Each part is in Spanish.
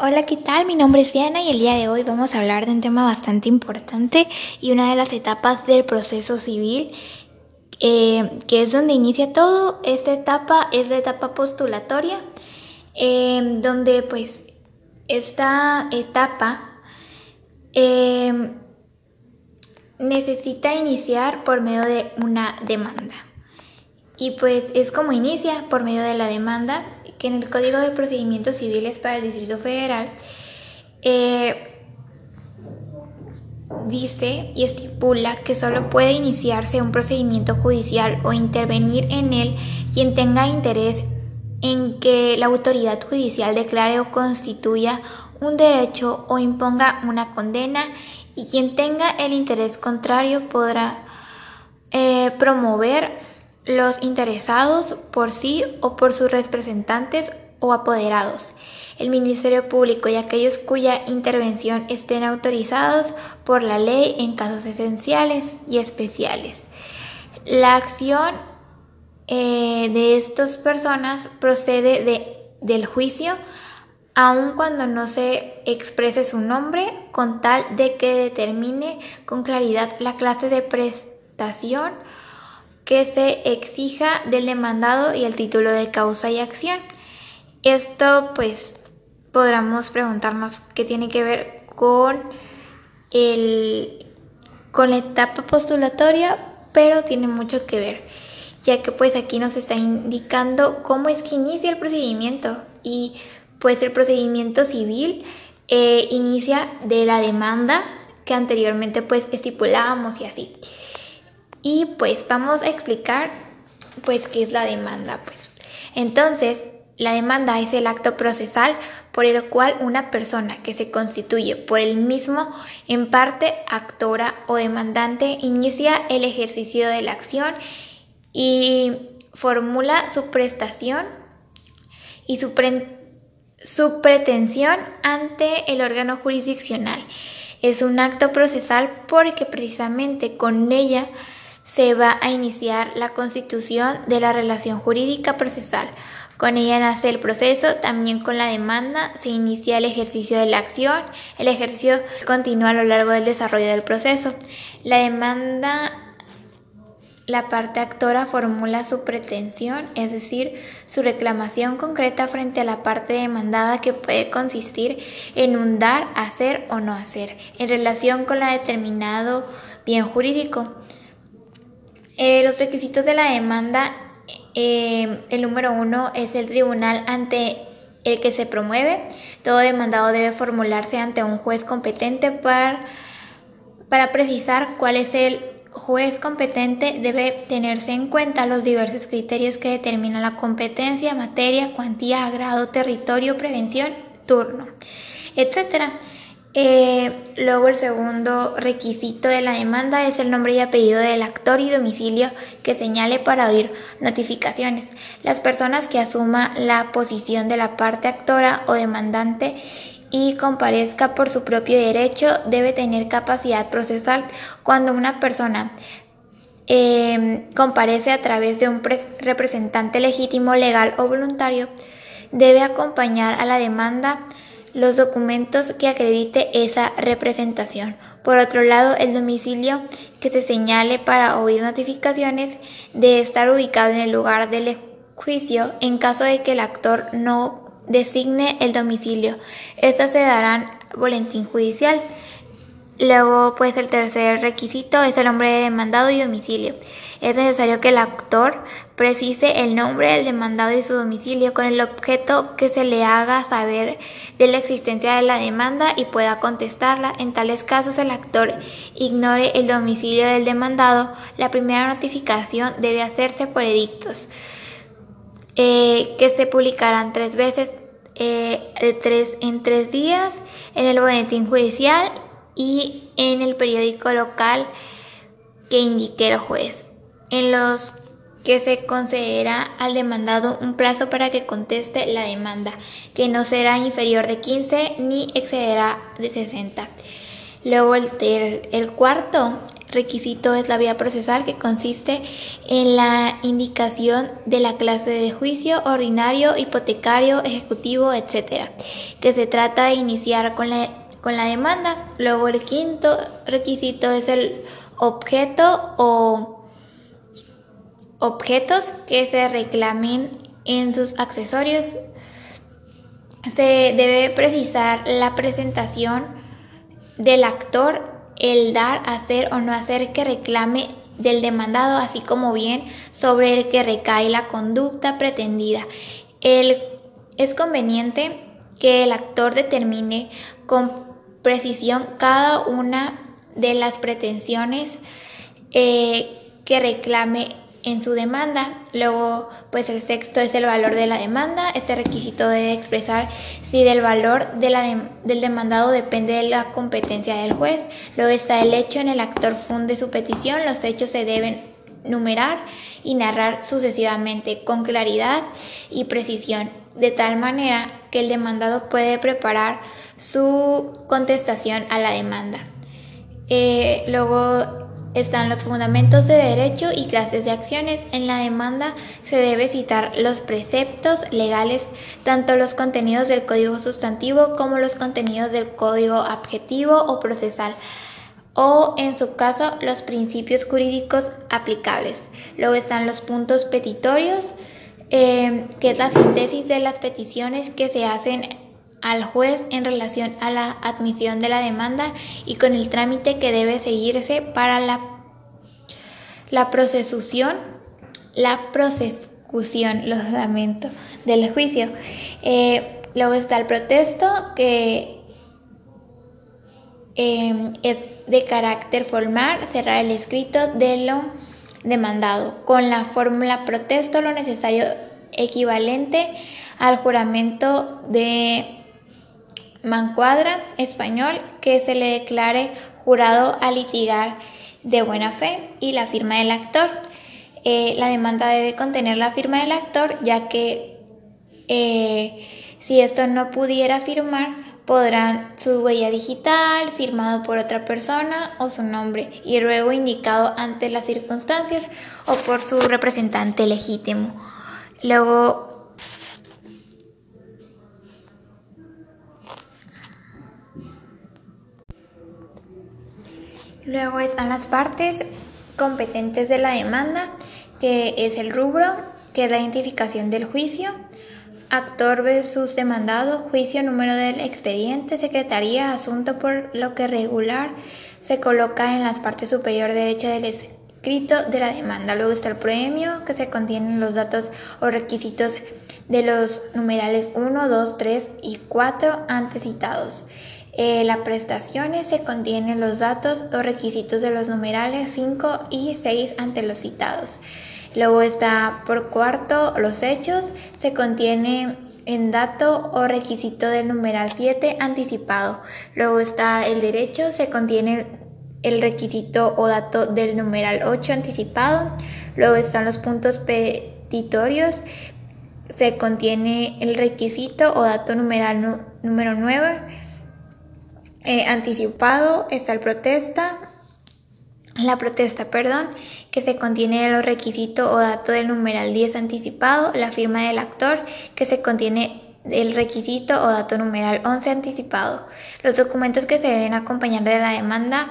Hola, ¿qué tal? Mi nombre es Diana y el día de hoy vamos a hablar de un tema bastante importante y una de las etapas del proceso civil, eh, que es donde inicia todo. Esta etapa es la etapa postulatoria, eh, donde pues esta etapa eh, necesita iniciar por medio de una demanda. Y pues es como inicia por medio de la demanda, que en el Código de Procedimientos Civiles para el Distrito Federal eh, dice y estipula que solo puede iniciarse un procedimiento judicial o intervenir en él quien tenga interés en que la autoridad judicial declare o constituya un derecho o imponga una condena y quien tenga el interés contrario podrá eh, promover los interesados por sí o por sus representantes o apoderados, el Ministerio Público y aquellos cuya intervención estén autorizados por la ley en casos esenciales y especiales. La acción eh, de estas personas procede de, del juicio aun cuando no se exprese su nombre, con tal de que determine con claridad la clase de prestación que se exija del demandado y el título de causa y acción. Esto pues podríamos preguntarnos qué tiene que ver con el con la etapa postulatoria, pero tiene mucho que ver, ya que pues aquí nos está indicando cómo es que inicia el procedimiento y pues el procedimiento civil eh, inicia de la demanda que anteriormente pues estipulábamos y así. Y pues vamos a explicar pues qué es la demanda, pues. Entonces, la demanda es el acto procesal por el cual una persona que se constituye por el mismo en parte actora o demandante inicia el ejercicio de la acción y formula su prestación y su, su pretensión ante el órgano jurisdiccional. Es un acto procesal porque precisamente con ella se va a iniciar la constitución de la relación jurídica procesal. Con ella nace el proceso, también con la demanda se inicia el ejercicio de la acción, el ejercicio continúa a lo largo del desarrollo del proceso. La demanda, la parte actora formula su pretensión, es decir, su reclamación concreta frente a la parte demandada que puede consistir en un dar, hacer o no hacer, en relación con la determinado bien jurídico. Eh, los requisitos de la demanda, eh, el número uno es el tribunal ante el que se promueve. Todo demandado debe formularse ante un juez competente para, para precisar cuál es el juez competente. Debe tenerse en cuenta los diversos criterios que determinan la competencia, materia, cuantía, grado, territorio, prevención, turno, etcétera. Eh, luego el segundo requisito de la demanda es el nombre y apellido del actor y domicilio que señale para oír notificaciones. Las personas que asuma la posición de la parte actora o demandante y comparezca por su propio derecho debe tener capacidad procesal cuando una persona eh, comparece a través de un representante legítimo, legal o voluntario, debe acompañar a la demanda los documentos que acredite esa representación. Por otro lado, el domicilio que se señale para oír notificaciones debe estar ubicado en el lugar del juicio en caso de que el actor no designe el domicilio. Estas se darán boletín judicial. Luego, pues el tercer requisito es el nombre de demandado y domicilio. Es necesario que el actor precise el nombre del demandado y su domicilio con el objeto que se le haga saber de la existencia de la demanda y pueda contestarla. En tales casos, el actor ignore el domicilio del demandado. La primera notificación debe hacerse por edictos eh, que se publicarán tres veces eh, en tres días en el boletín judicial y en el periódico local que indique el juez, en los que se concederá al demandado un plazo para que conteste la demanda, que no será inferior de 15 ni excederá de 60. Luego el, el cuarto requisito es la vía procesal que consiste en la indicación de la clase de juicio ordinario, hipotecario, ejecutivo, etc. Que se trata de iniciar con la, con la demanda. Luego el quinto requisito es el objeto o objetos que se reclamen en sus accesorios. Se debe precisar la presentación del actor el dar, hacer o no hacer que reclame del demandado, así como bien sobre el que recae la conducta pretendida. es conveniente que el actor determine con precisión cada una de las pretensiones eh, que reclame en su demanda. Luego, pues el sexto es el valor de la demanda. Este requisito debe expresar si del valor de la del demandado depende de la competencia del juez. Luego está el hecho en el actor funde su petición. Los hechos se deben numerar y narrar sucesivamente con claridad y precisión, de tal manera que el demandado puede preparar su contestación a la demanda. Eh, luego están los fundamentos de derecho y clases de acciones. En la demanda se debe citar los preceptos legales, tanto los contenidos del código sustantivo como los contenidos del código objetivo o procesal o en su caso los principios jurídicos aplicables. Luego están los puntos petitorios, eh, que es la síntesis de las peticiones que se hacen al juez en relación a la admisión de la demanda y con el trámite que debe seguirse para la, la procesución, la prosecución, los lamento, del juicio. Eh, luego está el protesto que eh, es de carácter formal, cerrar el escrito de lo demandado. Con la fórmula protesto lo necesario equivalente al juramento de mancuadra español que se le declare jurado a litigar de buena fe y la firma del actor. Eh, la demanda debe contener la firma del actor ya que eh, si esto no pudiera firmar podrán su huella digital firmado por otra persona o su nombre y luego indicado ante las circunstancias o por su representante legítimo. Luego Luego están las partes competentes de la demanda, que es el rubro, que es la identificación del juicio, actor versus demandado, juicio, número del expediente, secretaría, asunto por lo que regular se coloca en la parte superior derecha del escrito de la demanda. Luego está el premio, que se contienen los datos o requisitos de los numerales 1, 2, 3 y 4 antes citados. Eh, las prestaciones se contienen los datos o requisitos de los numerales 5 y 6 ante los citados. Luego está por cuarto los hechos, se contiene en dato o requisito del numeral 7 anticipado. Luego está el derecho, se contiene el requisito o dato del numeral 8 anticipado. Luego están los puntos petitorios, se contiene el requisito o dato numeral número 9 eh, anticipado. Está el protesta, la protesta, perdón, que se contiene los requisitos o dato del numeral 10 anticipado, la firma del actor, que se contiene el requisito o dato numeral 11 anticipado. Los documentos que se deben acompañar de la demanda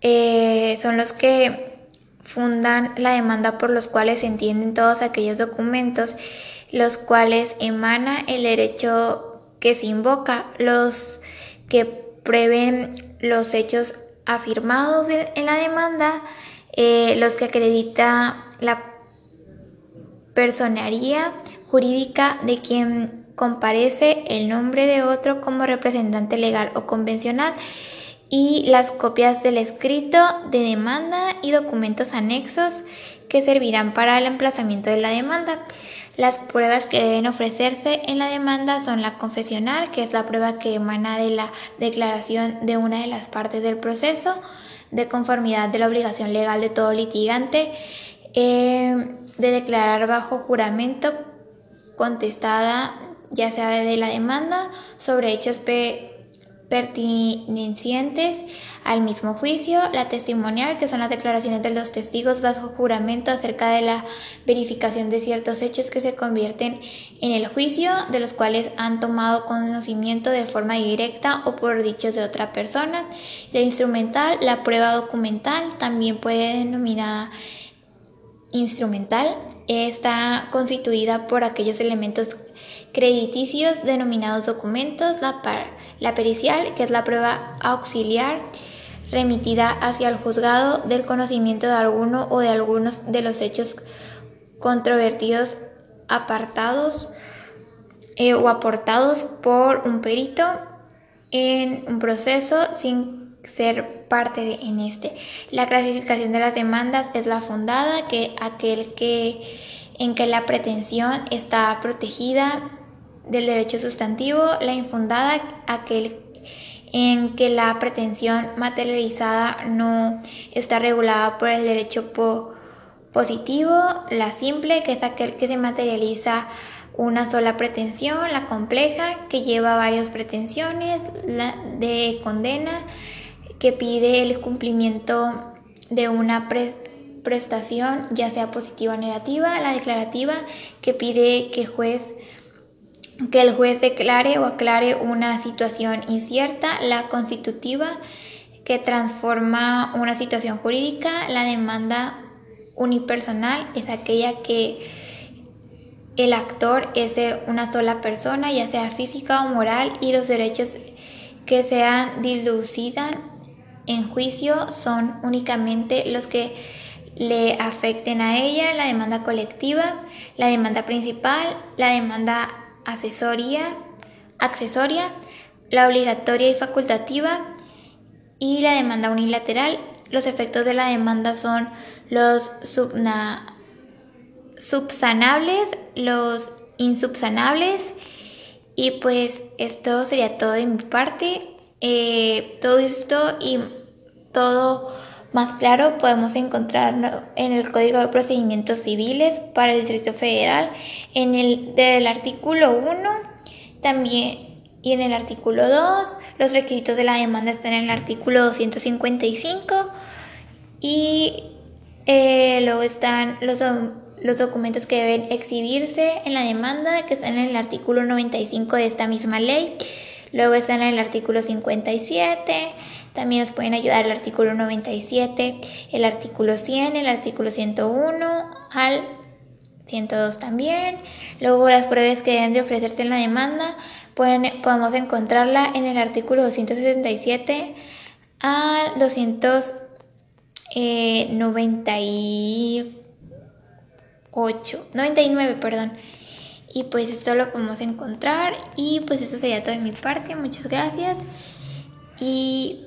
eh, son los que fundan la demanda por los cuales se entienden todos aquellos documentos, los cuales emana el derecho que se invoca, los que prueben los hechos afirmados en la demanda, eh, los que acredita la personería jurídica de quien comparece el nombre de otro como representante legal o convencional y las copias del escrito de demanda y documentos anexos que servirán para el emplazamiento de la demanda. Las pruebas que deben ofrecerse en la demanda son la confesional, que es la prueba que emana de la declaración de una de las partes del proceso, de conformidad de la obligación legal de todo litigante, eh, de declarar bajo juramento contestada ya sea de la demanda sobre hechos pertenecientes al mismo juicio, la testimonial, que son las declaraciones de los testigos bajo juramento acerca de la verificación de ciertos hechos que se convierten en el juicio, de los cuales han tomado conocimiento de forma directa o por dichos de otra persona. La instrumental, la prueba documental, también puede denominada instrumental, está constituida por aquellos elementos crediticios denominados documentos, la, pericial, que es la prueba auxiliar remitida hacia el juzgado del conocimiento de alguno o de algunos de los hechos controvertidos apartados eh, o aportados por un perito en un proceso sin ser parte de, en este. La clasificación de las demandas es la fundada, que aquel que en que la pretensión está protegida del derecho sustantivo, la infundada, aquel en que la pretensión materializada no está regulada por el derecho positivo, la simple, que es aquel que se materializa una sola pretensión, la compleja, que lleva varias pretensiones, la de condena, que pide el cumplimiento de una prestación, ya sea positiva o negativa, la declarativa, que pide que juez que el juez declare o aclare una situación incierta, la constitutiva, que transforma una situación jurídica, la demanda unipersonal es aquella que el actor es de una sola persona, ya sea física o moral, y los derechos que sean dilucidan en juicio son únicamente los que le afecten a ella, la demanda colectiva, la demanda principal, la demanda asesoría, accesoria, la obligatoria y facultativa y la demanda unilateral. Los efectos de la demanda son los subsanables, los insubsanables y pues esto sería todo de mi parte. Eh, todo esto y todo más claro podemos encontrarlo en el Código de Procedimientos Civiles para el Distrito Federal, en el del artículo 1 también y en el artículo 2. Los requisitos de la demanda están en el artículo 255 y eh, luego están los, los documentos que deben exhibirse en la demanda que están en el artículo 95 de esta misma ley. Luego están en el artículo 57 también nos pueden ayudar el artículo 97, el artículo 100, el artículo 101 al 102 también. Luego las pruebas que deben de ofrecerse en la demanda pueden, podemos encontrarla en el artículo 267 al 298, 99, perdón. Y pues esto lo podemos encontrar y pues eso sería todo de mi parte. Muchas gracias y